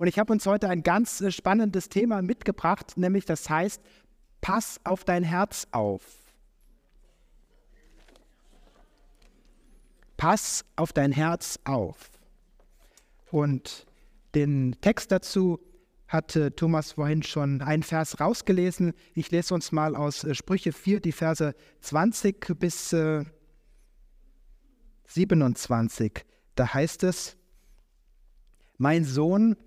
Und ich habe uns heute ein ganz äh, spannendes Thema mitgebracht, nämlich das heißt, pass auf dein Herz auf. Pass auf dein Herz auf. Und den Text dazu hatte Thomas vorhin schon einen Vers rausgelesen. Ich lese uns mal aus äh, Sprüche 4, die Verse 20 bis äh, 27. Da heißt es, mein Sohn,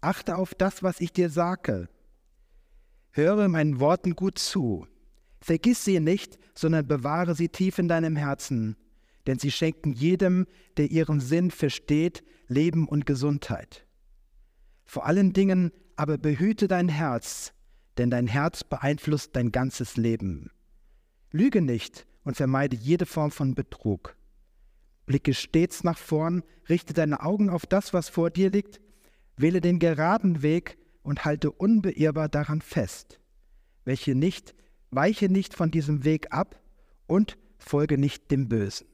achte auf das, was ich dir sage. Höre meinen Worten gut zu. Vergiss sie nicht, sondern bewahre sie tief in deinem Herzen, denn sie schenken jedem, der ihren Sinn versteht, Leben und Gesundheit. Vor allen Dingen aber behüte dein Herz, denn dein Herz beeinflusst dein ganzes Leben. Lüge nicht und vermeide jede Form von Betrug. Blicke stets nach vorn, richte deine Augen auf das, was vor dir liegt, wähle den geraden Weg und halte unbeirrbar daran fest. Welche nicht, weiche nicht von diesem Weg ab und folge nicht dem Bösen.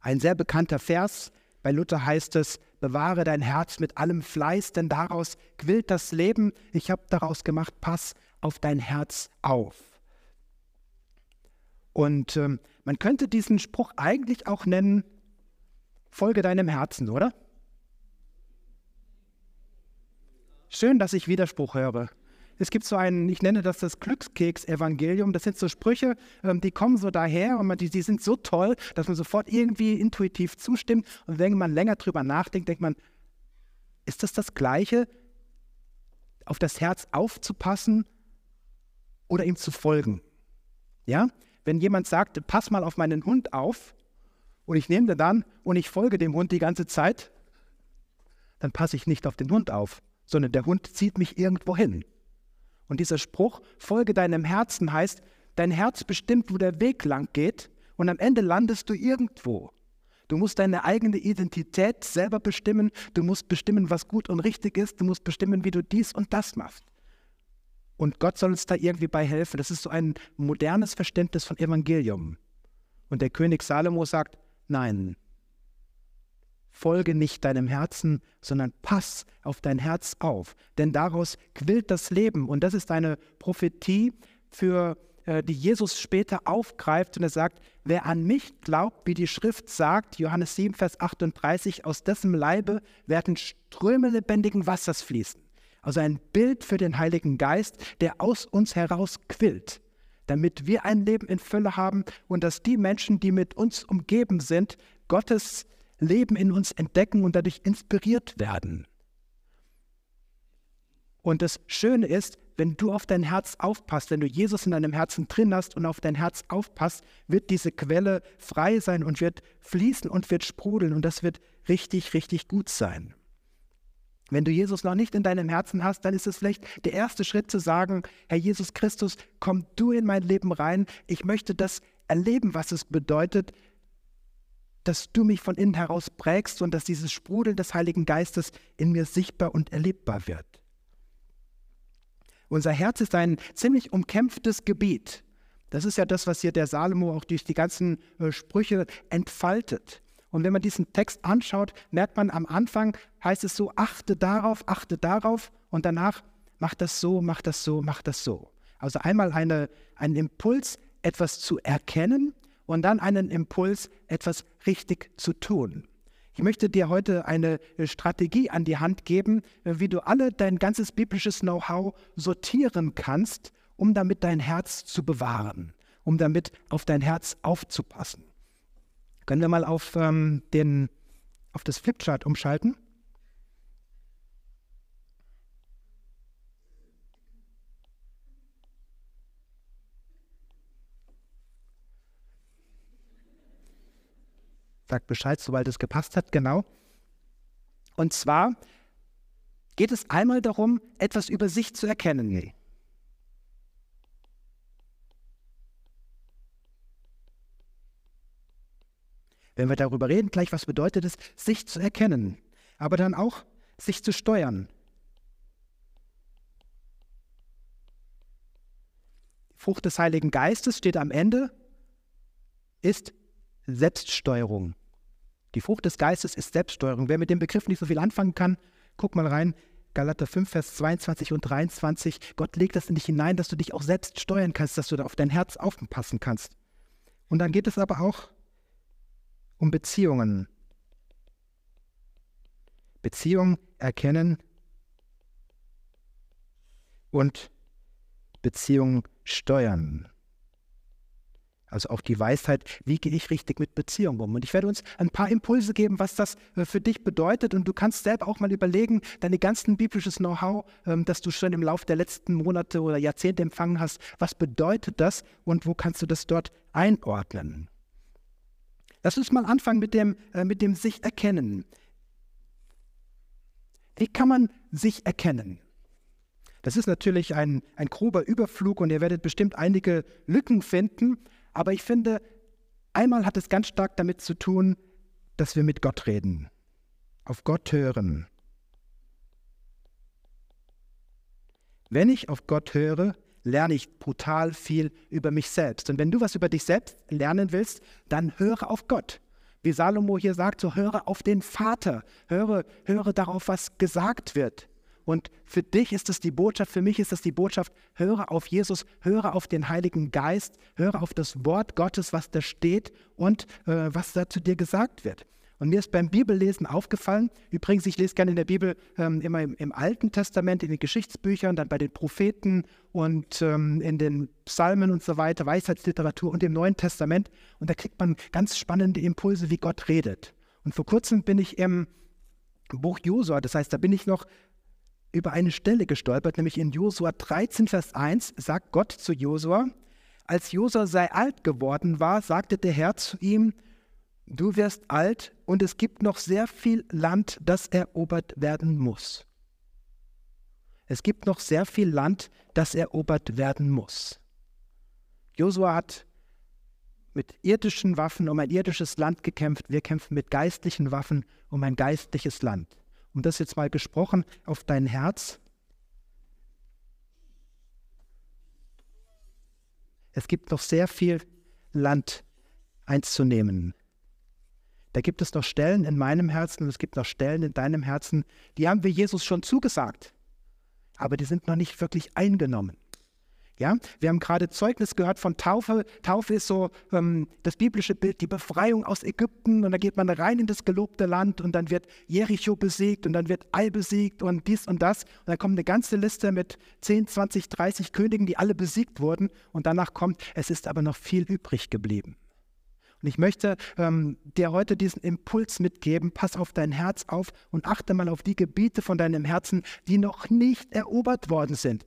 Ein sehr bekannter Vers, bei Luther heißt es, bewahre dein Herz mit allem Fleiß, denn daraus quillt das Leben. Ich habe daraus gemacht, pass auf dein Herz auf. Und ähm, man könnte diesen Spruch eigentlich auch nennen, folge deinem Herzen, oder? Schön, dass ich Widerspruch höre. Es gibt so einen, ich nenne das das Glückskeks-Evangelium. Das sind so Sprüche, ähm, die kommen so daher und man, die, die sind so toll, dass man sofort irgendwie intuitiv zustimmt. Und wenn man länger drüber nachdenkt, denkt man, ist das das Gleiche, auf das Herz aufzupassen oder ihm zu folgen? Ja? Wenn jemand sagt, pass mal auf meinen Hund auf und ich nehme den dann und ich folge dem Hund die ganze Zeit, dann passe ich nicht auf den Hund auf, sondern der Hund zieht mich irgendwo hin. Und dieser Spruch, folge deinem Herzen, heißt, dein Herz bestimmt, wo der Weg lang geht und am Ende landest du irgendwo. Du musst deine eigene Identität selber bestimmen, du musst bestimmen, was gut und richtig ist, du musst bestimmen, wie du dies und das machst. Und Gott soll uns da irgendwie bei helfen. Das ist so ein modernes Verständnis von Evangelium. Und der König Salomo sagt, nein, Folge nicht deinem Herzen, sondern pass auf dein Herz auf, denn daraus quillt das Leben. Und das ist eine Prophetie, für äh, die Jesus später aufgreift und er sagt, wer an mich glaubt, wie die Schrift sagt, Johannes 7, Vers 38, aus dessen Leibe werden Ströme lebendigen Wassers fließen. Also ein Bild für den Heiligen Geist, der aus uns heraus quillt, damit wir ein Leben in Fülle haben und dass die Menschen, die mit uns umgeben sind, Gottes Leben in uns entdecken und dadurch inspiriert werden. Und das Schöne ist, wenn du auf dein Herz aufpasst, wenn du Jesus in deinem Herzen drin hast und auf dein Herz aufpasst, wird diese Quelle frei sein und wird fließen und wird sprudeln und das wird richtig, richtig gut sein. Wenn du Jesus noch nicht in deinem Herzen hast, dann ist es vielleicht der erste Schritt zu sagen, Herr Jesus Christus, komm du in mein Leben rein. Ich möchte das erleben, was es bedeutet, dass du mich von innen heraus prägst und dass dieses Sprudeln des Heiligen Geistes in mir sichtbar und erlebbar wird. Unser Herz ist ein ziemlich umkämpftes Gebiet. Das ist ja das, was hier der Salomo auch durch die ganzen äh, Sprüche entfaltet. Und wenn man diesen Text anschaut, merkt man am Anfang heißt es so, achte darauf, achte darauf und danach mach das so, mach das so, mach das so. Also einmal eine, einen Impuls, etwas zu erkennen und dann einen Impuls, etwas richtig zu tun. Ich möchte dir heute eine Strategie an die Hand geben, wie du alle dein ganzes biblisches Know-how sortieren kannst, um damit dein Herz zu bewahren, um damit auf dein Herz aufzupassen. Können wir mal auf, ähm, den, auf das Flipchart umschalten? Sagt Bescheid, sobald es gepasst hat, genau. Und zwar geht es einmal darum, etwas über sich zu erkennen. Wenn wir darüber reden, gleich was bedeutet es, sich zu erkennen, aber dann auch sich zu steuern. Die Frucht des Heiligen Geistes steht am Ende, ist Selbststeuerung. Die Frucht des Geistes ist Selbststeuerung. Wer mit dem Begriff nicht so viel anfangen kann, Guck mal rein, Galater 5, Vers 22 und 23. Gott legt das in dich hinein, dass du dich auch selbst steuern kannst, dass du da auf dein Herz aufpassen kannst. Und dann geht es aber auch um Beziehungen. Beziehung erkennen und Beziehung steuern. Also auch die Weisheit, wie gehe ich richtig mit Beziehungen um. Und ich werde uns ein paar Impulse geben, was das äh, für dich bedeutet. Und du kannst selber auch mal überlegen, deine ganzen biblisches Know-how, ähm, das du schon im Laufe der letzten Monate oder Jahrzehnte empfangen hast, was bedeutet das und wo kannst du das dort einordnen? Lass uns mal anfangen mit dem, äh, mit dem sich erkennen. Wie kann man sich erkennen? Das ist natürlich ein, ein grober Überflug und ihr werdet bestimmt einige Lücken finden. Aber ich finde, einmal hat es ganz stark damit zu tun, dass wir mit Gott reden, auf Gott hören. Wenn ich auf Gott höre, lerne ich brutal viel über mich selbst. Und wenn du was über dich selbst lernen willst, dann höre auf Gott. Wie Salomo hier sagt, so höre auf den Vater, höre, höre darauf, was gesagt wird. Und für dich ist es die Botschaft, für mich ist es die Botschaft, höre auf Jesus, höre auf den Heiligen Geist, höre auf das Wort Gottes, was da steht und äh, was da zu dir gesagt wird. Und mir ist beim Bibellesen aufgefallen, übrigens, ich lese gerne in der Bibel ähm, immer im, im, Alten Testament, in den Geschichtsbüchern, dann bei den Propheten und ähm, in den Psalmen und so weiter, Weisheitsliteratur und im Neuen Testament. Und da kriegt man ganz spannende Impulse, wie Gott redet. Und vor kurzem bin ich im Buch Josua, das heißt, da bin ich noch über eine Stelle gestolpert, nämlich in Josua 13, Vers 1 sagt Gott zu Josua, als Josua sei alt geworden war, sagte der Herr zu ihm, du wirst alt und es gibt noch sehr viel Land, das erobert werden muss. Es gibt noch sehr viel Land, das erobert werden muss. Josua hat mit irdischen Waffen um ein irdisches Land gekämpft. Wir kämpfen mit geistlichen Waffen um ein geistliches Land um das jetzt mal gesprochen, auf dein Herz. Es gibt noch sehr viel Land einzunehmen. Da gibt es noch Stellen in meinem Herzen und es gibt noch Stellen in deinem Herzen, die haben wir Jesus schon zugesagt, aber die sind noch nicht wirklich eingenommen. Ja, wir haben gerade Zeugnis gehört von Taufe. Taufe ist so ähm, das biblische Bild, die Befreiung aus Ägypten. Und da geht man rein in das gelobte Land und dann wird Jericho besiegt und dann wird Ai besiegt und dies und das. Und dann kommt eine ganze Liste mit 10, 20, 30 Königen, die alle besiegt wurden. Und danach kommt, es ist aber noch viel übrig geblieben. Und ich möchte ähm, dir heute diesen Impuls mitgeben. Pass auf dein Herz auf und achte mal auf die Gebiete von deinem Herzen, die noch nicht erobert worden sind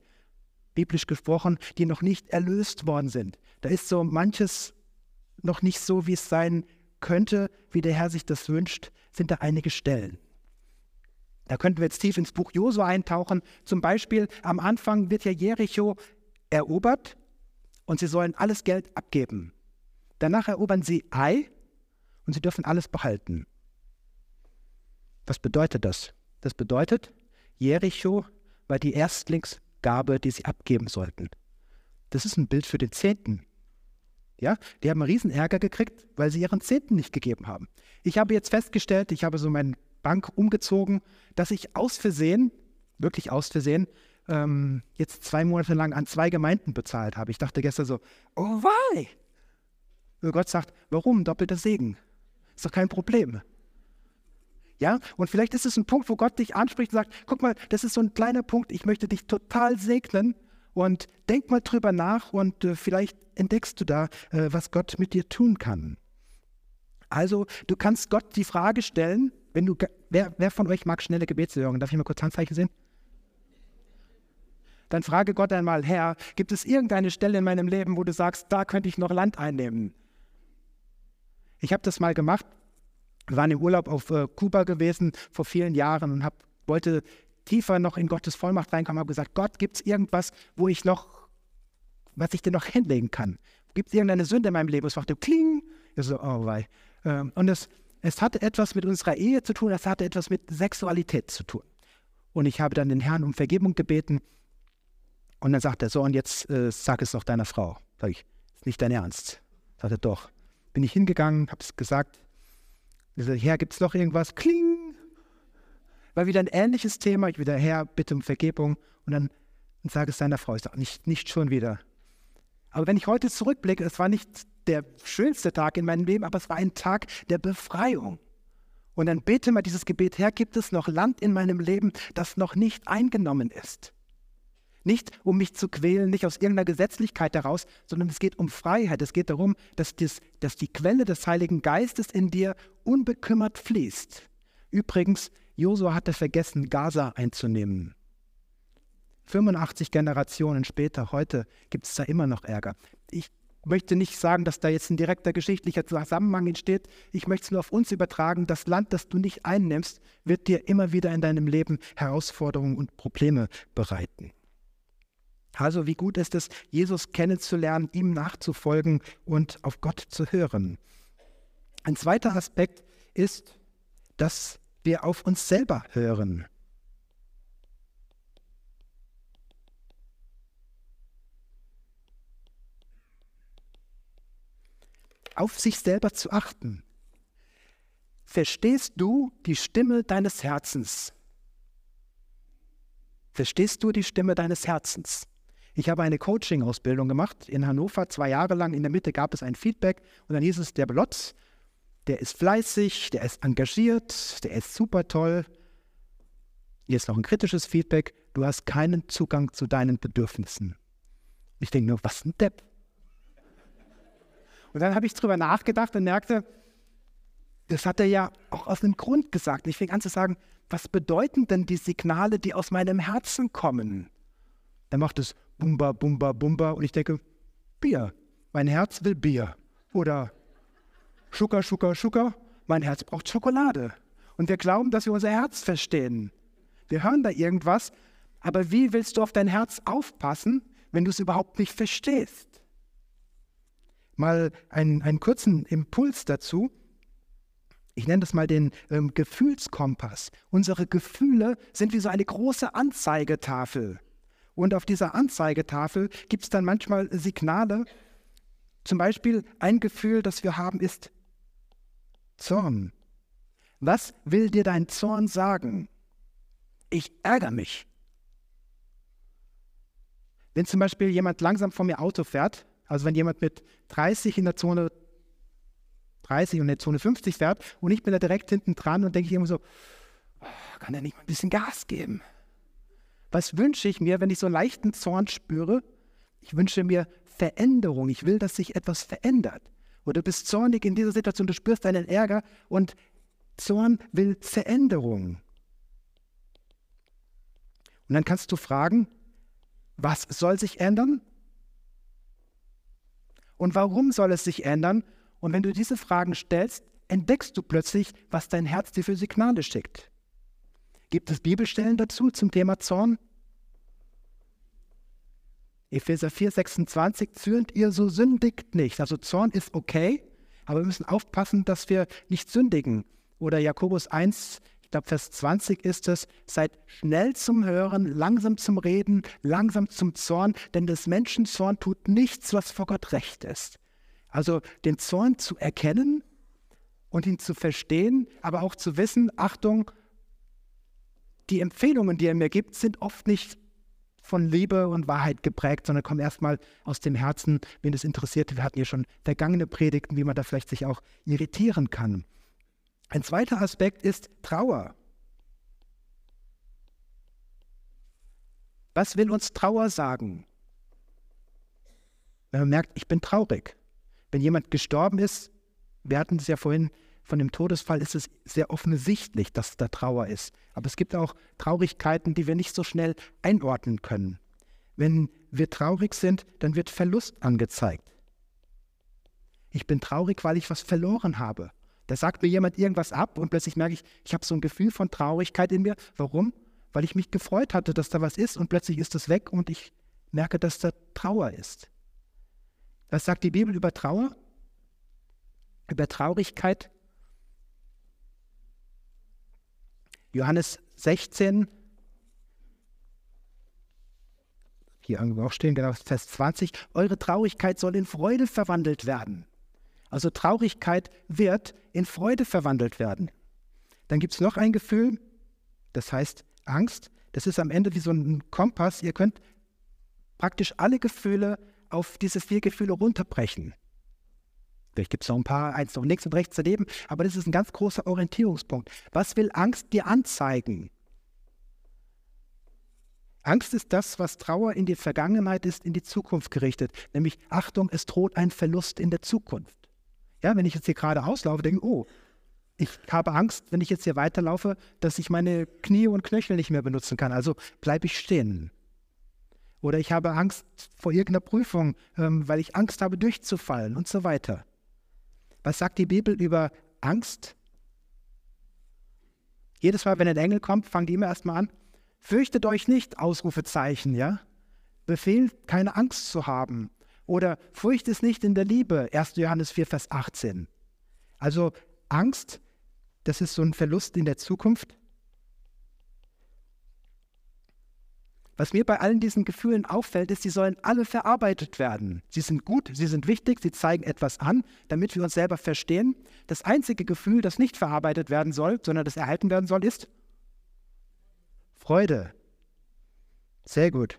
biblisch gesprochen, die noch nicht erlöst worden sind. Da ist so manches noch nicht so, wie es sein könnte, wie der Herr sich das wünscht, sind da einige Stellen. Da könnten wir jetzt tief ins Buch Josua eintauchen. Zum Beispiel am Anfang wird ja Jericho erobert und sie sollen alles Geld abgeben. Danach erobern sie Ai und sie dürfen alles behalten. Was bedeutet das? Das bedeutet, Jericho war die Erstlings Gabe, die sie abgeben sollten. Das ist ein Bild für den Zehnten. Ja, die haben einen riesen Ärger gekriegt, weil sie ihren Zehnten nicht gegeben haben. Ich habe jetzt festgestellt, ich habe so meine Bank umgezogen, dass ich aus Versehen, wirklich aus Versehen, ähm, jetzt zwei Monate lang an zwei Gemeinden bezahlt habe. Ich dachte gestern so, oh why? Und Gott sagt, warum? Doppelter Segen. Ist doch kein Problem. Ja, und vielleicht ist es ein Punkt, wo Gott dich anspricht und sagt, guck mal, das ist so ein kleiner Punkt, ich möchte dich total segnen und denk mal drüber nach und äh, vielleicht entdeckst du da, äh, was Gott mit dir tun kann. Also, du kannst Gott die Frage stellen, wenn du, wer, wer von euch mag schnelle Gebetserhörungen? Darf ich mal kurz Handzeichen sehen? Dann frage Gott einmal, Herr, gibt es irgendeine Stelle in meinem Leben, wo du sagst, da könnte ich noch Land einnehmen? Ich habe das mal gemacht waren im Urlaub auf äh, Kuba gewesen vor vielen Jahren und hab, wollte tiefer noch in Gottes Vollmacht reinkommen, habe gesagt, Gott, gibt es irgendwas, wo ich noch, was ich dir noch hinlegen kann? Gibt es irgendeine Sünde in meinem Leben? Es machte kling. Ich so, oh wei. Ähm, und es, es hatte etwas mit unserer Ehe zu tun, es hatte etwas mit Sexualität zu tun. Und ich habe dann den Herrn um Vergebung gebeten. Und dann sagt er so, und jetzt äh, sag es doch deiner Frau. Sag ich, ist nicht dein Ernst. Sagt er, doch. Bin ich hingegangen, habe es gesagt, sage, Herr, gibt es noch irgendwas? Kling! war wieder ein ähnliches Thema. Ich wieder, Herr, bitte um Vergebung. Und dann und sage es seiner Frau, ich sage, nicht, nicht schon wieder. Aber wenn ich heute zurückblicke, es war nicht der schönste Tag in meinem Leben, aber es war ein Tag der Befreiung. Und dann bete mal dieses Gebet, Herr, gibt es noch Land in meinem Leben, das noch nicht eingenommen ist? Nicht um mich zu quälen, nicht aus irgendeiner Gesetzlichkeit heraus, sondern es geht um Freiheit. Es geht darum, dass, das, dass die Quelle des Heiligen Geistes in dir unbekümmert fließt. Übrigens, Josua hatte vergessen, Gaza einzunehmen. 85 Generationen später, heute gibt es da immer noch Ärger. Ich möchte nicht sagen, dass da jetzt ein direkter geschichtlicher Zusammenhang entsteht. Ich möchte es nur auf uns übertragen. Das Land, das du nicht einnimmst, wird dir immer wieder in deinem Leben Herausforderungen und Probleme bereiten. Also wie gut ist es, Jesus kennenzulernen, ihm nachzufolgen und auf Gott zu hören. Ein zweiter Aspekt ist, dass wir auf uns selber hören. Auf sich selber zu achten. Verstehst du die Stimme deines Herzens? Verstehst du die Stimme deines Herzens? Ich habe eine Coaching-Ausbildung gemacht in Hannover, zwei Jahre lang. In der Mitte gab es ein Feedback und dann hieß es, der Blotz, der ist fleißig, der ist engagiert, der ist super toll. Hier ist noch ein kritisches Feedback, du hast keinen Zugang zu deinen Bedürfnissen. Ich denke nur, was ein Depp. Und dann habe ich drüber nachgedacht und merkte, das hat er ja auch aus einem Grund gesagt. Ich fing an zu sagen, was bedeuten denn die Signale, die aus meinem Herzen kommen? Er macht es Bumba, Bumba, Bumba. Und ich denke, Bier. Mein Herz will Bier. Oder Schucker, Schucker, Schucker. Mein Herz braucht Schokolade. Und wir glauben, dass wir unser Herz verstehen. Wir hören da irgendwas, aber wie willst du auf dein Herz aufpassen, wenn du es überhaupt nicht verstehst? Mal einen, einen kurzen Impuls dazu. Ich nenne das mal den ähm, Gefühlskompass. Unsere Gefühle sind wie so eine große Anzeigetafel. Und auf dieser Anzeigetafel gibt es dann manchmal Signale. Zum Beispiel ein Gefühl, das wir haben, ist Zorn. Was will dir dein Zorn sagen? Ich ärgere mich. Wenn zum Beispiel jemand langsam vor mir Auto fährt, also wenn jemand mit 30 in der Zone 30 und in der Zone 50 fährt und ich bin da direkt hinten dran und denke ich immer so, oh, kann er nicht mal ein bisschen Gas geben? Was wünsche ich mir, wenn ich so einen leichten Zorn spüre? Ich wünsche mir Veränderung. Ich will, dass sich etwas verändert. Oder du bist zornig in dieser Situation, du spürst deinen Ärger und Zorn will Veränderung. Und dann kannst du fragen, was soll sich ändern? Und warum soll es sich ändern? Und wenn du diese Fragen stellst, entdeckst du plötzlich, was dein Herz dir für Signale schickt. Gibt es Bibelstellen dazu zum Thema Zorn? Epheser 4, 26, zürnt ihr, so sündigt nicht. Also Zorn ist okay, aber wir müssen aufpassen, dass wir nicht sündigen. Oder Jakobus 1, ich glaube Vers 20 ist es, seid schnell zum Hören, langsam zum Reden, langsam zum Zorn, denn des Menschen Zorn tut nichts, was vor Gott recht ist. Also den Zorn zu erkennen und ihn zu verstehen, aber auch zu wissen, Achtung, die Empfehlungen, die er mir gibt, sind oft nicht von Liebe und Wahrheit geprägt, sondern kommen erstmal aus dem Herzen, wen es interessiert. Wir hatten hier schon vergangene Predigten, wie man da vielleicht sich auch irritieren kann. Ein zweiter Aspekt ist Trauer. Was will uns Trauer sagen? Wenn man merkt, ich bin traurig. Wenn jemand gestorben ist, wir hatten es ja vorhin von dem Todesfall ist es sehr offensichtlich, dass da Trauer ist. Aber es gibt auch Traurigkeiten, die wir nicht so schnell einordnen können. Wenn wir traurig sind, dann wird Verlust angezeigt. Ich bin traurig, weil ich was verloren habe. Da sagt mir jemand irgendwas ab und plötzlich merke ich, ich habe so ein Gefühl von Traurigkeit in mir. Warum? Weil ich mich gefreut hatte, dass da was ist und plötzlich ist es weg und ich merke, dass da Trauer ist. Was sagt die Bibel über Trauer? Über Traurigkeit? Johannes 16, hier irgendwo auch stehen, genau, Vers 20, eure Traurigkeit soll in Freude verwandelt werden. Also Traurigkeit wird in Freude verwandelt werden. Dann gibt es noch ein Gefühl, Das heißt, Angst, das ist am Ende wie so ein Kompass. Ihr könnt praktisch alle Gefühle auf diese vier Gefühle runterbrechen. Vielleicht gibt es noch ein paar, eins noch links und rechts daneben, aber das ist ein ganz großer Orientierungspunkt. Was will Angst dir anzeigen? Angst ist das, was Trauer in die Vergangenheit ist, in die Zukunft gerichtet. Nämlich, Achtung, es droht ein Verlust in der Zukunft. Ja, wenn ich jetzt hier gerade auslaufe, denke, oh, ich habe Angst, wenn ich jetzt hier weiterlaufe, dass ich meine Knie und Knöchel nicht mehr benutzen kann. Also bleibe ich stehen. Oder ich habe Angst vor irgendeiner Prüfung, ähm, weil ich Angst habe, durchzufallen und so weiter. Was sagt die Bibel über Angst? Jedes Mal, wenn ein Engel kommt, fangen die immer erstmal an. Fürchtet euch nicht, Ausrufezeichen, ja? Befehlt, keine Angst zu haben. Oder Furcht ist nicht in der Liebe, 1. Johannes 4, Vers 18. Also Angst, das ist so ein Verlust in der Zukunft. Was mir bei allen diesen Gefühlen auffällt, ist, sie sollen alle verarbeitet werden. Sie sind gut, sie sind wichtig, sie zeigen etwas an, damit wir uns selber verstehen. Das einzige Gefühl, das nicht verarbeitet werden soll, sondern das erhalten werden soll, ist Freude. Sehr gut.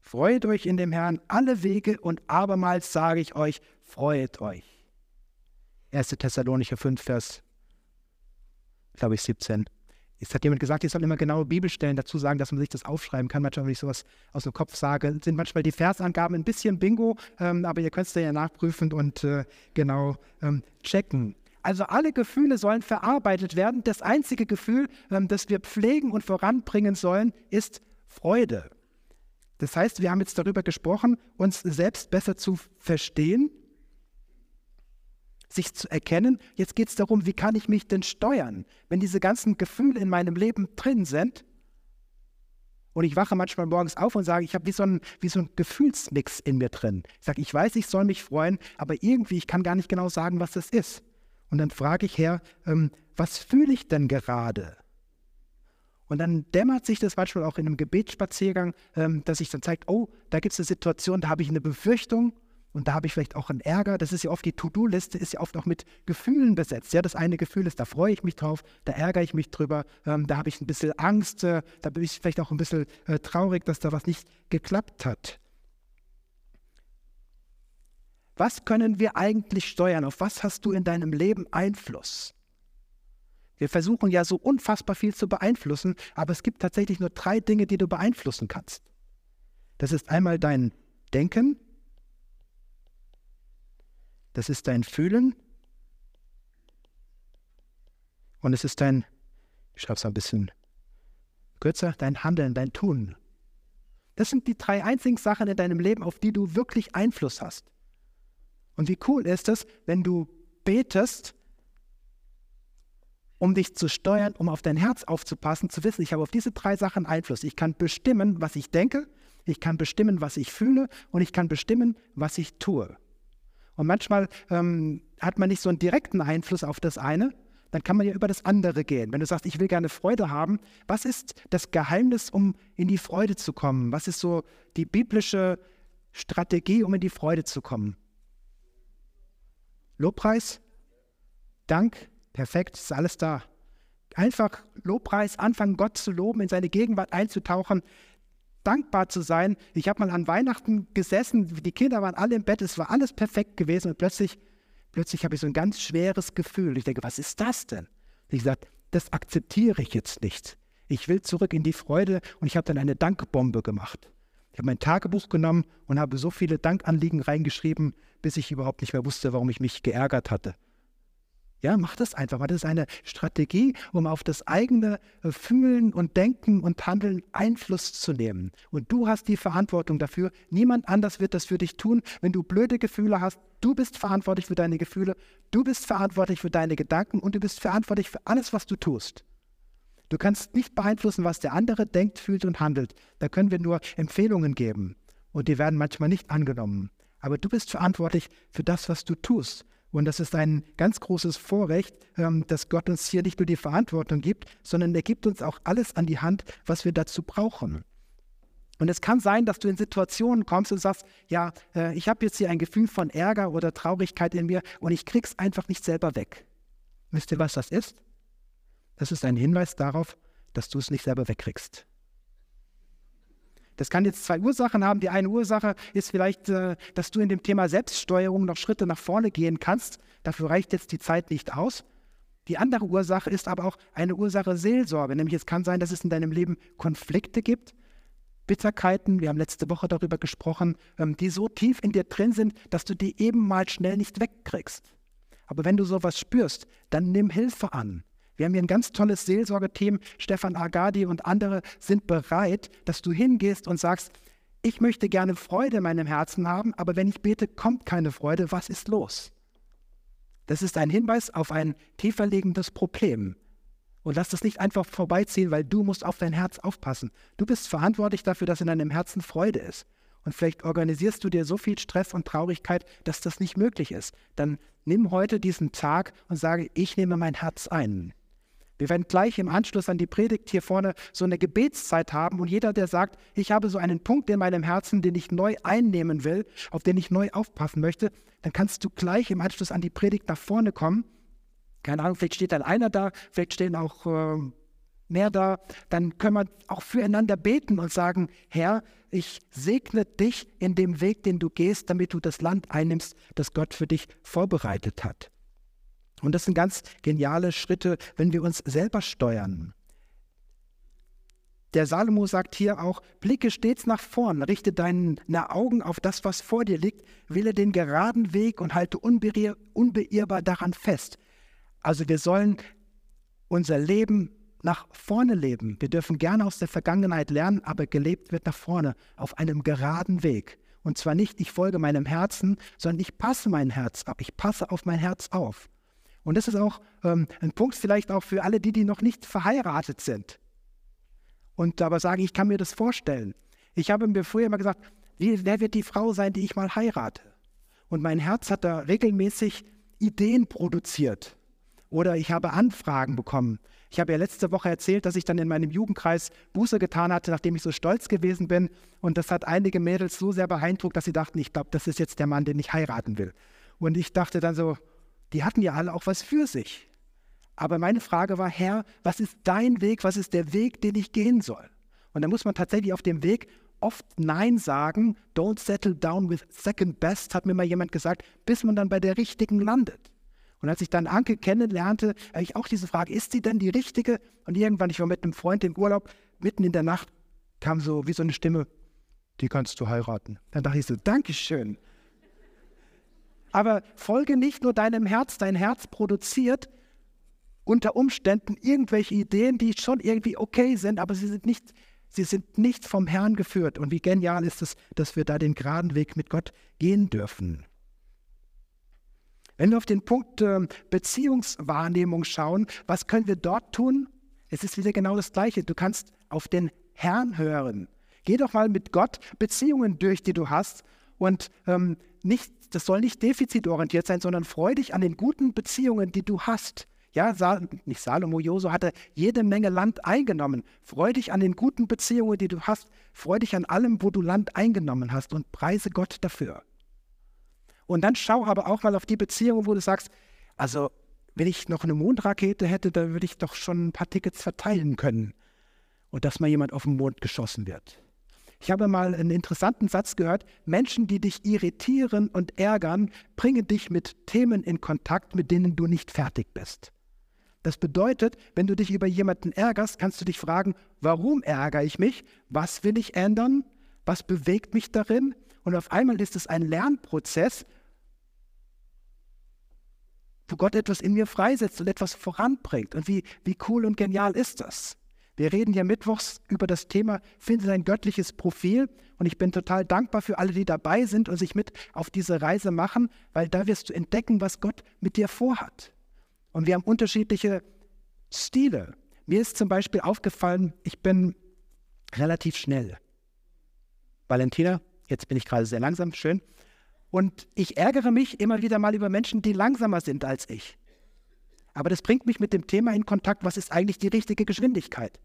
Freut euch in dem Herrn alle Wege und abermals sage ich euch, freut euch. 1. Thessalonicher 5, Vers, glaube ich, 17. Jetzt hat jemand gesagt, ich soll immer genaue Bibelstellen dazu sagen, dass man sich das aufschreiben kann. Manchmal, wenn ich sowas aus dem Kopf sage, sind manchmal die Versangaben ein bisschen Bingo, ähm, aber ihr könnt es ja nachprüfen und äh, genau ähm, checken. Also alle Gefühle sollen verarbeitet werden. Das einzige Gefühl, ähm, das wir pflegen und voranbringen sollen, ist Freude. Das heißt, wir haben jetzt darüber gesprochen, uns selbst besser zu verstehen sich zu erkennen. Jetzt geht es darum, wie kann ich mich denn steuern, wenn diese ganzen Gefühle in meinem Leben drin sind. Und ich wache manchmal morgens auf und sage, ich habe wie, so wie so ein Gefühlsmix in mir drin. Ich sage, ich weiß, ich soll mich freuen, aber irgendwie, ich kann gar nicht genau sagen, was das ist. Und dann frage ich Herr, ähm, was fühle ich denn gerade? Und dann dämmert sich das manchmal auch in einem Gebetsspaziergang, ähm, dass sich dann zeigt, oh, da gibt es eine Situation, da habe ich eine Befürchtung und da habe ich vielleicht auch einen Ärger. Das ist ja oft die To-Do-Liste, ist ja oft auch mit Gefühlen besetzt. Ja, das eine Gefühl ist, da freue ich mich drauf, da ärgere ich mich drüber, ähm, da habe ich ein bisschen Angst, äh, da bin ich vielleicht auch ein bisschen äh, traurig, dass da was nicht geklappt hat. Was können wir eigentlich steuern? Auf was hast du in deinem Leben Einfluss? Wir versuchen ja so unfassbar viel zu beeinflussen, aber es gibt tatsächlich nur drei Dinge, die du beeinflussen kannst. Das ist einmal dein Denken, das ist dein Fühlen und es ist dein, ich schreibe es ein bisschen kürzer, dein Handeln, dein Tun. Das sind die drei einzigen Sachen in deinem Leben, auf die du wirklich Einfluss hast. Und wie cool ist es, wenn du betest, um dich zu steuern, um auf dein Herz aufzupassen, zu wissen, ich habe auf diese drei Sachen Einfluss. Ich kann bestimmen, was ich denke, ich kann bestimmen, was ich fühle und ich kann bestimmen, was ich tue. Und manchmal ähm, hat man nicht so einen direkten Einfluss auf das eine, dann kann man ja über das andere gehen. Wenn du sagst, ich will gerne Freude haben, was ist das Geheimnis, um in die Freude zu kommen? Was ist so die biblische Strategie, um in die Freude zu kommen? Lobpreis, Dank, perfekt, ist alles da. Einfach Lobpreis, anfangen, Gott zu loben, in seine Gegenwart einzutauchen, dankbar zu sein. Ich habe mal an Weihnachten gesessen, die Kinder waren alle im Bett, es war alles perfekt gewesen und plötzlich, plötzlich habe ich so ein ganz schweres Gefühl. Ich denke, was ist das denn? Und ich sage, das akzeptiere ich jetzt nicht. Ich will zurück in die Freude und ich habe dann eine Dankbombe gemacht. Ich habe mein Tagebuch genommen und habe so viele Dankanliegen reingeschrieben, bis ich überhaupt nicht mehr wusste, warum ich mich geärgert hatte. Ja, mach das einfach mal. Das ist eine Strategie, um auf das eigene äh, Fühlen und Denken und Handeln Einfluss zu nehmen. Und du hast die Verantwortung dafür. Niemand anders wird das für dich tun. Wenn du blöde Gefühle hast, du bist verantwortlich für deine Gefühle, du bist verantwortlich für deine Gedanken und du bist verantwortlich für alles, was du tust. Du kannst nicht beeinflussen, was der andere denkt, fühlt und handelt. Da können wir nur Empfehlungen geben. Und die werden manchmal nicht angenommen. Aber du bist verantwortlich für das, was du tust. Und das ist ein ganz großes Vorrecht, ähm, dass Gott uns hier nicht nur die Verantwortung gibt, sondern er gibt uns auch alles an die Hand, was wir dazu brauchen. Und es kann sein, dass du in Situationen kommst und sagst, ja, äh, ich habe jetzt hier ein Gefühl von Ärger oder Traurigkeit in mir und ich krieg's einfach nicht selber weg. Wisst ihr, was das ist? Das ist ein Hinweis darauf, dass du es nicht selber wegkriegst. Das kann jetzt zwei Ursachen haben. Die eine Ursache ist vielleicht, äh, dass du in dem Thema Selbststeuerung noch Schritte nach vorne gehen kannst. Dafür reicht jetzt die Zeit nicht aus. Die andere Ursache ist aber auch eine Ursache Seelsorge. Nämlich es kann sein, dass es in deinem Leben Konflikte gibt, Bitterkeiten, wir haben letzte Woche darüber gesprochen, ähm, die so tief in dir drin sind, dass du die eben mal schnell nicht wegkriegst. Aber wenn du sowas spürst, dann nimm Hilfe an. Wir haben hier ein ganz tolles Seelsorgeteam. Stefan Agadi und andere sind bereit, dass du hingehst und sagst, ich möchte gerne Freude in meinem Herzen haben, aber wenn ich bete, kommt keine Freude. Was ist los? Das ist ein Hinweis auf ein tiefer liegendes Problem. Und lass das nicht einfach vorbeiziehen, weil du musst auf dein Herz aufpassen. Du bist verantwortlich dafür, dass in deinem Herzen Freude ist. Und vielleicht organisierst du dir so viel Stress und Traurigkeit, dass das nicht möglich ist. Dann nimm heute diesen Tag und sage, ich nehme mein Herz ein. Wir werden gleich im Anschluss an die Predigt hier vorne so eine Gebetszeit haben und jeder, der sagt, ich habe so einen Punkt in meinem Herzen, den ich neu einnehmen will, auf den ich neu aufpassen möchte, dann kannst du gleich im Anschluss an die Predigt nach vorne kommen keine Ahnung, vielleicht steht dann einer da, vielleicht stehen auch äh, mehr da, dann können wir auch füreinander beten und sagen, Herr, ich segne dich in dem Weg, den du gehst, damit du das Land einnimmst, das Gott für dich vorbereitet hat. Und das sind ganz geniale Schritte, wenn wir uns selber steuern. Der Salomo sagt hier auch, blicke stets nach vorn, richte deine Augen auf das, was vor dir liegt, wähle den geraden Weg und halte unbeirrbar daran fest. Also wir sollen unser Leben nach vorne leben. Wir dürfen gerne aus der Vergangenheit lernen, aber gelebt wird nach vorne, auf einem geraden Weg. Und zwar nicht, ich folge meinem Herzen, sondern ich passe mein Herz ab. Ich passe auf mein Herz auf. Und das ist auch ähm, ein Punkt vielleicht auch für alle die, die noch nicht verheiratet sind. Und aber sagen, ich kann mir das vorstellen. Ich habe mir früher immer gesagt, wer wird die Frau sein, die ich mal heirate? Und mein Herz hat da regelmäßig Ideen produziert. Oder ich habe Anfragen bekommen. Ich habe ja letzte Woche erzählt, dass ich dann in meinem Jugendkreis Buße getan hatte, nachdem ich so stolz gewesen bin. Und das hat einige Mädels so sehr beeindruckt, dass sie dachten, ich glaube, das ist jetzt der Mann, den ich heiraten will. Und ich dachte dann so, die hatten ja alle auch was für sich. Aber meine Frage war, Herr, was ist dein Weg? Was ist der Weg, den ich gehen soll? Und da muss man tatsächlich auf dem Weg oft Nein sagen. Don't settle down with second best, hat mir mal jemand gesagt, bis man dann bei der richtigen landet. Und als ich dann Anke kennenlernte, habe ich auch diese Frage, ist sie denn die richtige? Und irgendwann, ich war mit einem Freund im Urlaub, mitten in der Nacht kam so wie so eine Stimme, die kannst du heiraten. Dann dachte ich so, Dankeschön. Aber folge nicht nur deinem Herz, dein Herz produziert unter Umständen irgendwelche Ideen, die schon irgendwie okay sind, aber sie sind nicht, sie sind nicht vom Herrn geführt. Und wie genial ist es, dass wir da den geraden Weg mit Gott gehen dürfen. Wenn wir auf den Punkt äh, Beziehungswahrnehmung schauen, was können wir dort tun? Es ist wieder genau das Gleiche. Du kannst auf den Herrn hören. Geh doch mal mit Gott Beziehungen durch, die du hast. Und ähm, nicht, das soll nicht defizitorientiert sein, sondern freu dich an den guten Beziehungen, die du hast. Ja, Sal nicht Salomo, Josu hatte jede Menge Land eingenommen. Freu dich an den guten Beziehungen, die du hast. Freu dich an allem, wo du Land eingenommen hast und preise Gott dafür. Und dann schau aber auch mal auf die Beziehung, wo du sagst, also wenn ich noch eine Mondrakete hätte, dann würde ich doch schon ein paar Tickets verteilen können. Und dass mal jemand auf den Mond geschossen wird. Ich habe mal einen interessanten Satz gehört, Menschen, die dich irritieren und ärgern, bringen dich mit Themen in Kontakt, mit denen du nicht fertig bist. Das bedeutet, wenn du dich über jemanden ärgerst, kannst du dich fragen, warum ärgere ich mich? Was will ich ändern? Was bewegt mich darin? Und auf einmal ist es ein Lernprozess, wo Gott etwas in mir freisetzt und etwas voranbringt. Und wie, wie cool und genial ist das? Wir reden ja mittwochs über das Thema Finde dein göttliches Profil. Und ich bin total dankbar für alle, die dabei sind und sich mit auf diese Reise machen, weil da wirst du entdecken, was Gott mit dir vorhat. Und wir haben unterschiedliche Stile. Mir ist zum Beispiel aufgefallen, ich bin relativ schnell. Valentina, jetzt bin ich gerade sehr langsam, schön. Und ich ärgere mich immer wieder mal über Menschen, die langsamer sind als ich. Aber das bringt mich mit dem Thema in Kontakt, was ist eigentlich die richtige Geschwindigkeit?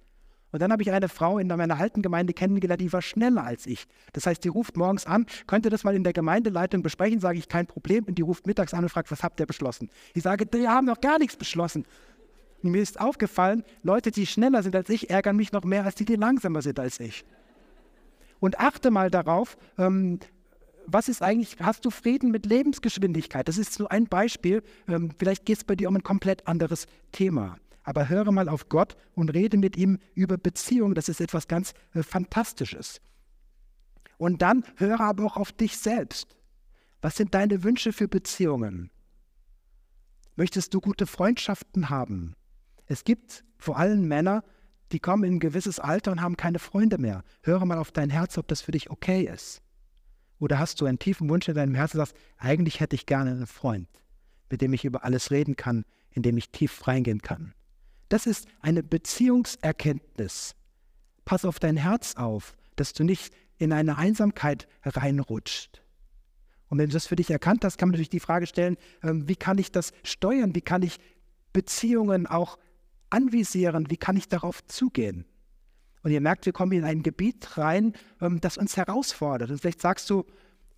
Und dann habe ich eine Frau in meiner alten Gemeinde kennengelernt, die war schneller als ich. Das heißt, die ruft morgens an, könnte das mal in der Gemeindeleitung besprechen, sage ich, kein Problem. Und die ruft mittags an und fragt, was habt ihr beschlossen? Ich sage, wir haben noch gar nichts beschlossen. Und mir ist aufgefallen, Leute, die schneller sind als ich, ärgern mich noch mehr als die, die langsamer sind als ich. Und achte mal darauf, ähm, was ist eigentlich, hast du Frieden mit Lebensgeschwindigkeit? Das ist so ein Beispiel. Ähm, vielleicht geht es bei dir um ein komplett anderes Thema. Aber höre mal auf Gott und rede mit ihm über Beziehungen. Das ist etwas ganz äh, Fantastisches. Und dann höre aber auch auf dich selbst. Was sind deine Wünsche für Beziehungen? Möchtest du gute Freundschaften haben? Es gibt vor allem Männer, die kommen in ein gewisses Alter und haben keine Freunde mehr. Höre mal auf dein Herz, ob das für dich okay ist. Oder hast du einen tiefen Wunsch in deinem Herzen, sagst, eigentlich hätte ich gerne einen Freund, mit dem ich über alles reden kann, in dem ich tief reingehen kann. Das ist eine Beziehungserkenntnis. Pass auf dein Herz auf, dass du nicht in eine Einsamkeit reinrutscht. Und wenn du das für dich erkannt hast, kann man natürlich die Frage stellen, ähm, wie kann ich das steuern? Wie kann ich Beziehungen auch anvisieren? Wie kann ich darauf zugehen? Und ihr merkt, wir kommen in ein Gebiet rein, ähm, das uns herausfordert. Und vielleicht sagst du,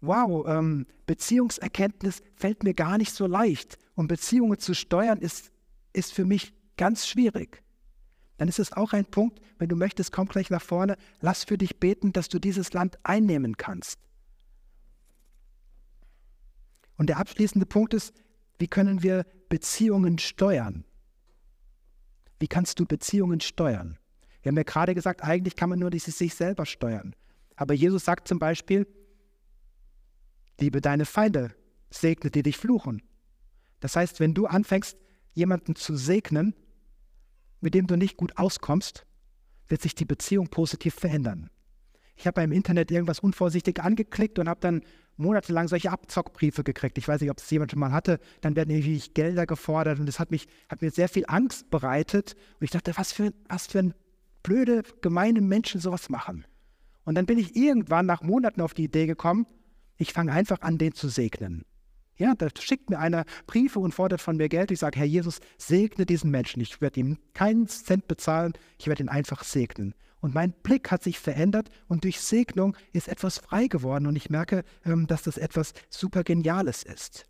wow, ähm, Beziehungserkenntnis fällt mir gar nicht so leicht. Und Beziehungen zu steuern ist, ist für mich ganz schwierig. Dann ist es auch ein Punkt, wenn du möchtest, komm gleich nach vorne, lass für dich beten, dass du dieses Land einnehmen kannst. Und der abschließende Punkt ist, wie können wir Beziehungen steuern? Wie kannst du Beziehungen steuern? Wir haben ja gerade gesagt, eigentlich kann man nur sich selber steuern. Aber Jesus sagt zum Beispiel, liebe deine Feinde, segne die dich fluchen. Das heißt, wenn du anfängst, jemanden zu segnen, mit dem du nicht gut auskommst, wird sich die Beziehung positiv verändern. Ich habe im Internet irgendwas unvorsichtig angeklickt und habe dann monatelang solche Abzockbriefe gekriegt. Ich weiß nicht, ob es jemand schon mal hatte. Dann werden irgendwie Gelder gefordert und das hat, mich, hat mir sehr viel Angst bereitet. Und ich dachte, was für, was für ein blöde, gemeine Menschen sowas machen. Und dann bin ich irgendwann nach Monaten auf die Idee gekommen, ich fange einfach an, den zu segnen. Ja, da schickt mir einer Briefe und fordert von mir Geld. Ich sage, Herr Jesus, segne diesen Menschen. Ich werde ihm keinen Cent bezahlen, ich werde ihn einfach segnen. Und mein Blick hat sich verändert und durch Segnung ist etwas frei geworden und ich merke, ähm, dass das etwas super Geniales ist.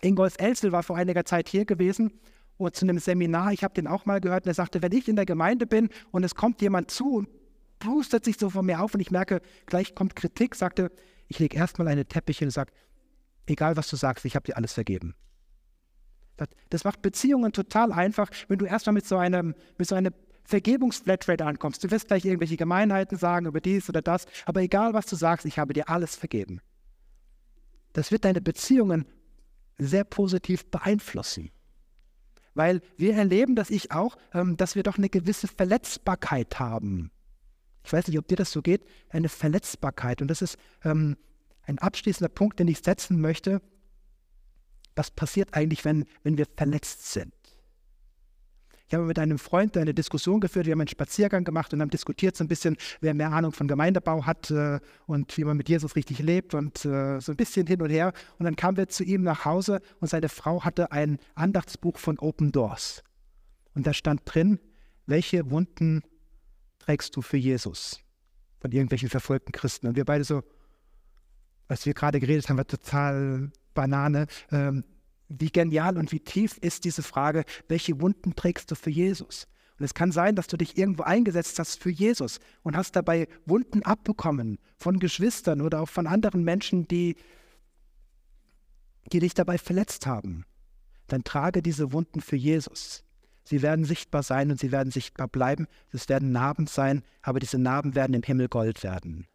Ingolf Elsel war vor einiger Zeit hier gewesen und zu einem Seminar, ich habe den auch mal gehört, und er sagte, wenn ich in der Gemeinde bin und es kommt jemand zu und pustet sich so von mir auf und ich merke, gleich kommt Kritik, sagte, ich lege erstmal eine Teppich hin und sage, egal was du sagst, ich habe dir alles vergeben. Das, das, macht Beziehungen total einfach, wenn du erstmal mit so einem, mit so einer Vergebungsflatrate ankommst. Du wirst gleich irgendwelche Gemeinheiten sagen über dies oder das, aber egal was du sagst, ich habe dir alles vergeben. Das wird deine Beziehungen sehr positiv beeinflussen weil wir erleben, dass ich auch, ähm, dass wir doch eine gewisse Verletzbarkeit haben. Ich weiß nicht, ob dir das so geht, eine Verletzbarkeit. Und das ist ähm, ein abschließender Punkt, den ich setzen möchte. Was passiert eigentlich, wenn, wenn wir verletzt sind? Ich habe mit einem Freund eine Diskussion geführt, wir haben einen Spaziergang gemacht und haben diskutiert so ein bisschen, wer mehr Ahnung von Gemeindebau hat äh, und wie man mit Jesus richtig lebt und äh, so ein bisschen hin und her. Und dann kamen wir zu ihm nach Hause und seine Frau hatte ein Andachtsbuch von Open Doors. Und da stand drin, welche Wunden trägst du für Jesus? Von irgendwelchen verfolgten Christen. Und wir beide so, was wir gerade geredet haben, war total Banane. Ähm, wie genial und wie tief ist diese Frage, welche Wunden trägst du für Jesus? Und es kann sein, dass du dich irgendwo eingesetzt hast für Jesus und hast dabei Wunden abbekommen von Geschwistern oder auch von anderen Menschen, die, die dich dabei verletzt haben. Dann trage diese Wunden für Jesus. Sie werden sichtbar sein und sie werden sichtbar bleiben. Es werden Narben sein, aber diese Narben werden im Himmel Gold werden.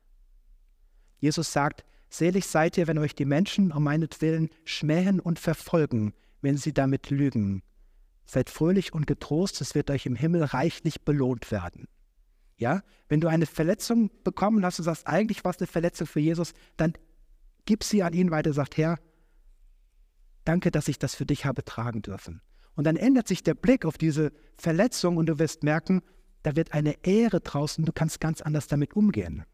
Jesus sagt, Selig seid ihr, wenn euch die Menschen um meinetwillen schmähen und verfolgen, wenn sie damit lügen. Seid fröhlich und getrost, es wird euch im Himmel reichlich belohnt werden. Ja, wenn du eine Verletzung bekommen hast und sagst, eigentlich war es eine Verletzung für Jesus, dann gib sie an ihn weiter, sagt Herr, danke, dass ich das für dich habe tragen dürfen. Und dann ändert sich der Blick auf diese Verletzung und du wirst merken, da wird eine Ehre draußen, du kannst ganz anders damit umgehen.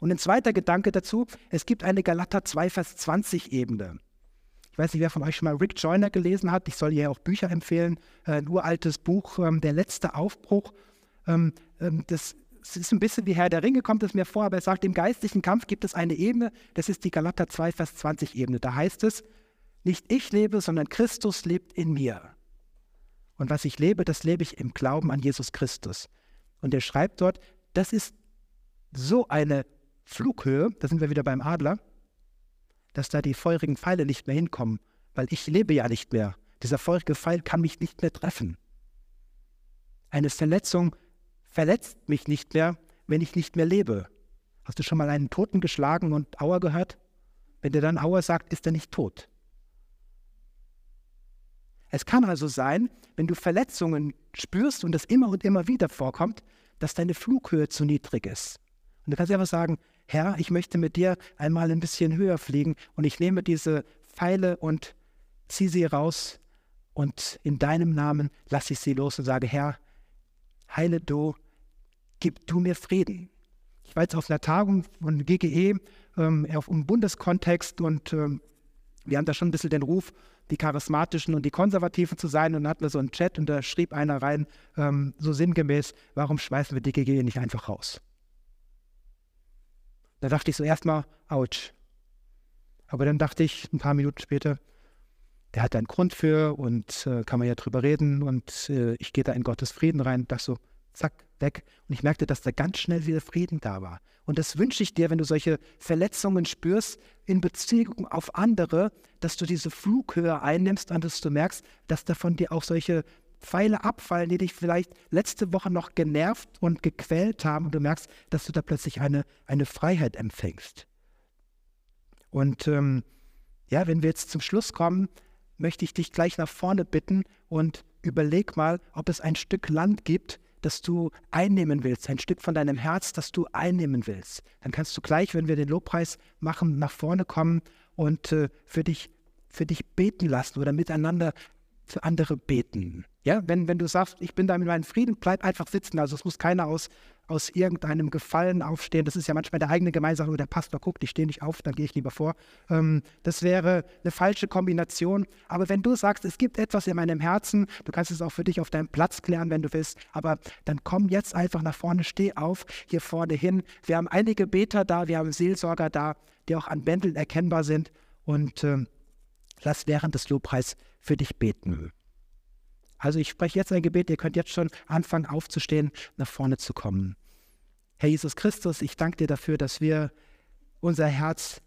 Und ein zweiter Gedanke dazu, es gibt eine Galater 2, Vers 20 Ebene. Ich weiß nicht, wer von euch schon mal Rick Joyner gelesen hat. Ich soll hier auch Bücher empfehlen. Äh, ein uraltes Buch, ähm, Der letzte Aufbruch. Ähm, ähm, das ist ein bisschen wie Herr der Ringe, kommt es mir vor, aber er sagt, im geistlichen Kampf gibt es eine Ebene, das ist die Galater 2, Vers 20 Ebene. Da heißt es, nicht ich lebe, sondern Christus lebt in mir. Und was ich lebe, das lebe ich im Glauben an Jesus Christus. Und er schreibt dort, das ist so eine Flughöhe, da sind wir wieder beim Adler, dass da die feurigen Pfeile nicht mehr hinkommen, weil ich lebe ja nicht mehr. Dieser feurige Pfeil kann mich nicht mehr treffen. Eine Verletzung verletzt mich nicht mehr, wenn ich nicht mehr lebe. Hast du schon mal einen Toten geschlagen und Aua gehört? Wenn der dann Aua sagt, ist er nicht tot. Es kann also sein, wenn du Verletzungen spürst und das immer und immer wieder vorkommt, dass deine Flughöhe zu niedrig ist. Und du kannst einfach sagen, Herr, ich möchte mit dir einmal ein bisschen höher fliegen und ich nehme diese Pfeile und ziehe sie raus und in deinem Namen lasse ich sie los und sage, Herr, heile du, gib du mir Frieden. Ich war jetzt auf einer Tagung von GGE ähm, auf einem Bundeskontext und ähm, wir haben da schon ein bisschen den Ruf, die Charismatischen und die Konservativen zu sein. Und dann hatten wir so einen Chat und da schrieb einer rein, ähm, so sinngemäß, warum schmeißen wir die GGE nicht einfach raus? Da dachte ich so erstmal, ouch. Aber dann dachte ich ein paar Minuten später, der hat einen Grund für und äh, kann man ja drüber reden und äh, ich gehe da in Gottes Frieden rein. Das so, zack, weg. Und ich merkte, dass da ganz schnell wieder Frieden da war. Und das wünsche ich dir, wenn du solche Verletzungen spürst in Beziehung auf andere, dass du diese Flughöhe einnimmst und dass du merkst, dass da von dir auch solche Pfeile abfallen, die dich vielleicht letzte Woche noch genervt und gequält haben und du merkst, dass du da plötzlich eine, eine Freiheit empfängst. Und ähm, ja, wenn wir jetzt zum Schluss kommen, möchte ich dich gleich nach vorne bitten und überleg mal, ob es ein Stück Land gibt, das du einnehmen willst, ein Stück von deinem Herz, das du einnehmen willst. Dann kannst du gleich, wenn wir den Lobpreis machen, nach vorne kommen und äh, für dich für dich beten lassen oder miteinander für andere beten. Ja, wenn, wenn du sagst, ich bin da mit meinem Frieden, bleib einfach sitzen. Also es muss keiner aus, aus irgendeinem Gefallen aufstehen. Das ist ja manchmal der eigene Gemeinsache, der Pastor guckt, ich stehe nicht auf, dann gehe ich lieber vor. Ähm, das wäre eine falsche Kombination. Aber wenn du sagst, es gibt etwas in meinem Herzen, du kannst es auch für dich auf deinem Platz klären, wenn du willst, aber dann komm jetzt einfach nach vorne, steh auf, hier vorne hin. Wir haben einige Beter da, wir haben Seelsorger da, die auch an Bändeln erkennbar sind. Und ähm, lass während des Lobpreis für dich beten. Also ich spreche jetzt ein Gebet, ihr könnt jetzt schon anfangen aufzustehen, nach vorne zu kommen. Herr Jesus Christus, ich danke dir dafür, dass wir unser Herz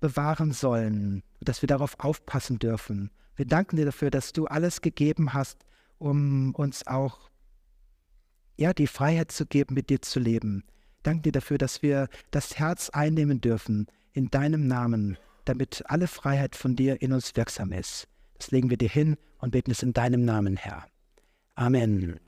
bewahren sollen, dass wir darauf aufpassen dürfen. Wir danken dir dafür, dass du alles gegeben hast, um uns auch ja, die Freiheit zu geben, mit dir zu leben. Danke dir dafür, dass wir das Herz einnehmen dürfen in deinem Namen, damit alle Freiheit von dir in uns wirksam ist. Das legen wir dir hin und beten es in deinem Namen, Herr. Amen.